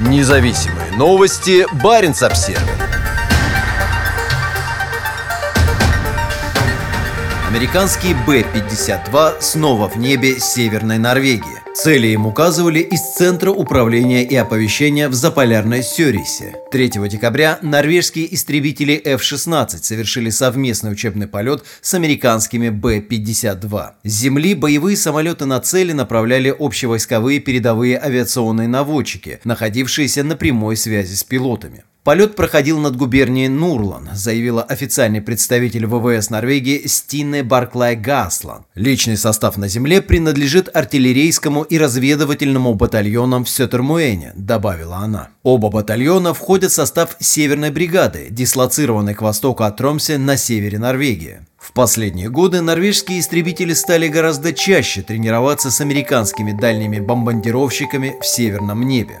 Независимые новости. Барин обсерва Американский Б-52 снова в небе Северной Норвегии. Цели им указывали из Центра управления и оповещения в Заполярной Сёрисе. 3 декабря норвежские истребители F-16 совершили совместный учебный полет с американскими Б-52. С земли боевые самолеты на цели направляли общевойсковые передовые авиационные наводчики, находившиеся на прямой связи с пилотами. Полет проходил над губернией Нурлан, заявила официальный представитель ВВС Норвегии Стине Барклай Гаслан. Личный состав на земле принадлежит артиллерийскому и разведывательному батальонам в Сётермуэне, добавила она. Оба батальона входят в состав Северной бригады, дислоцированной к востоку от Тромсе на севере Норвегии. В последние годы норвежские истребители стали гораздо чаще тренироваться с американскими дальними бомбардировщиками в северном небе.